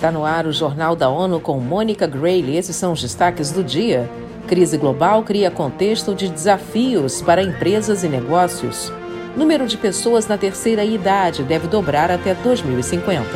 Está no ar o Jornal da ONU com Mônica Grayle. Esses são os destaques do dia. Crise global cria contexto de desafios para empresas e negócios. Número de pessoas na terceira idade deve dobrar até 2050.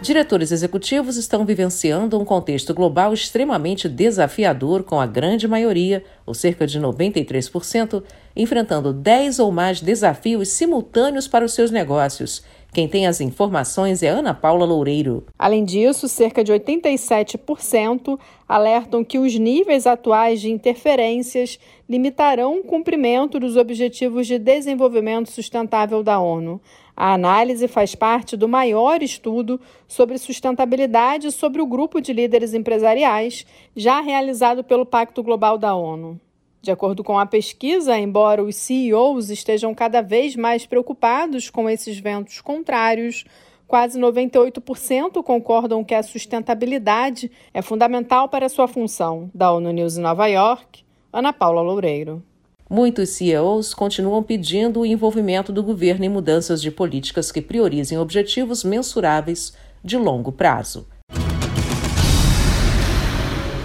Diretores executivos estão vivenciando um contexto global extremamente desafiador, com a grande maioria, ou cerca de 93%, enfrentando 10 ou mais desafios simultâneos para os seus negócios. Quem tem as informações é Ana Paula Loureiro. Além disso, cerca de 87% alertam que os níveis atuais de interferências limitarão o cumprimento dos Objetivos de Desenvolvimento Sustentável da ONU. A análise faz parte do maior estudo sobre sustentabilidade sobre o grupo de líderes empresariais, já realizado pelo Pacto Global da ONU. De acordo com a pesquisa, embora os CEOs estejam cada vez mais preocupados com esses ventos contrários, quase 98% concordam que a sustentabilidade é fundamental para sua função. Da ONU News em Nova York, Ana Paula Loureiro. Muitos CEOs continuam pedindo o envolvimento do governo em mudanças de políticas que priorizem objetivos mensuráveis de longo prazo.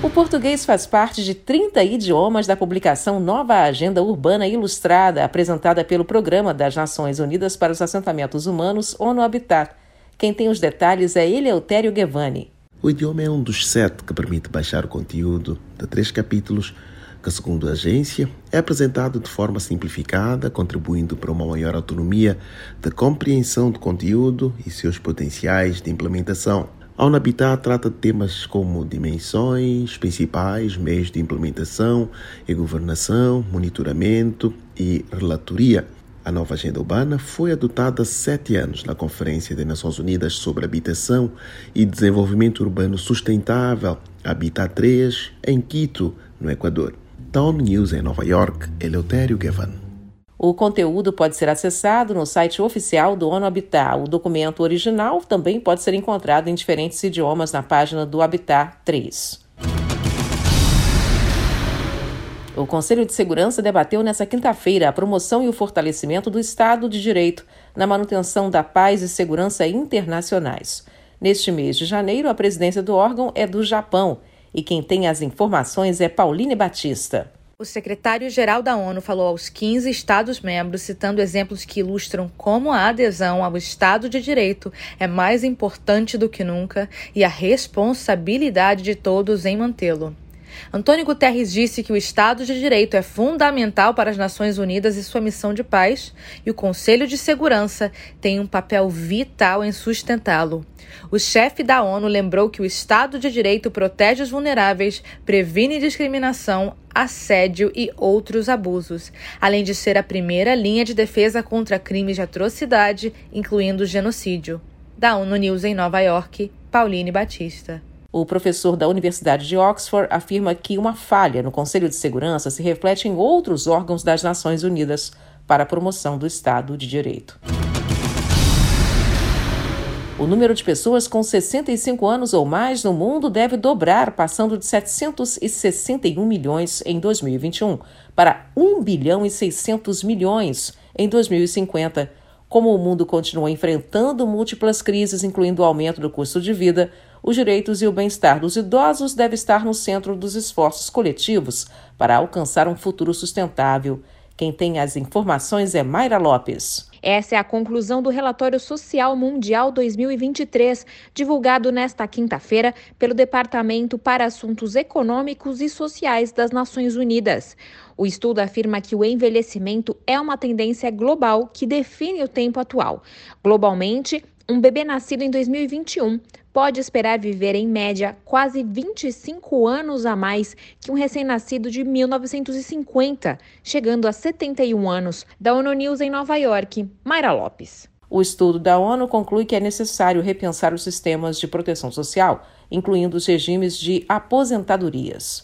O português faz parte de 30 idiomas da publicação Nova Agenda Urbana Ilustrada, apresentada pelo Programa das Nações Unidas para os Assentamentos Humanos, ONU Habitat. Quem tem os detalhes é Eleutério Guevani. O idioma é um dos sete que permite baixar o conteúdo de três capítulos que, segundo a agência, é apresentado de forma simplificada, contribuindo para uma maior autonomia da compreensão do conteúdo e seus potenciais de implementação. A Unabitat trata de temas como dimensões principais, meios de implementação e governação, monitoramento e relatoria. A nova agenda urbana foi adotada há sete anos na Conferência das Nações Unidas sobre Habitação e Desenvolvimento Urbano Sustentável, Habitat 3, em Quito, no Equador. Town News em Nova York, Eleutério Gavan. O conteúdo pode ser acessado no site oficial do ONU Habitat. O documento original também pode ser encontrado em diferentes idiomas na página do Habitat 3. O Conselho de Segurança debateu nesta quinta-feira a promoção e o fortalecimento do Estado de Direito na manutenção da paz e segurança internacionais. Neste mês de janeiro, a presidência do órgão é do Japão e quem tem as informações é Pauline Batista. O secretário-geral da ONU falou aos 15 Estados-membros, citando exemplos que ilustram como a adesão ao Estado de Direito é mais importante do que nunca e a responsabilidade de todos em mantê-lo. Antônio Guterres disse que o Estado de Direito é fundamental para as Nações Unidas e sua missão de paz, e o Conselho de Segurança tem um papel vital em sustentá-lo. O chefe da ONU lembrou que o Estado de Direito protege os vulneráveis, previne discriminação, assédio e outros abusos, além de ser a primeira linha de defesa contra crimes de atrocidade, incluindo genocídio. Da ONU News em Nova York, Pauline Batista. O professor da Universidade de Oxford afirma que uma falha no Conselho de Segurança se reflete em outros órgãos das Nações Unidas para a promoção do Estado de Direito. O número de pessoas com 65 anos ou mais no mundo deve dobrar, passando de 761 milhões em 2021 para 1 bilhão e 600 milhões em 2050. Como o mundo continua enfrentando múltiplas crises, incluindo o aumento do custo de vida, os direitos e o bem-estar dos idosos devem estar no centro dos esforços coletivos para alcançar um futuro sustentável. Quem tem as informações é Mayra Lopes. Essa é a conclusão do Relatório Social Mundial 2023, divulgado nesta quinta-feira pelo Departamento para Assuntos Econômicos e Sociais das Nações Unidas. O estudo afirma que o envelhecimento é uma tendência global que define o tempo atual. Globalmente, um bebê nascido em 2021 pode esperar viver, em média, quase 25 anos a mais que um recém-nascido de 1950, chegando a 71 anos. Da ONU News em Nova York, Mayra Lopes. O estudo da ONU conclui que é necessário repensar os sistemas de proteção social, incluindo os regimes de aposentadorias.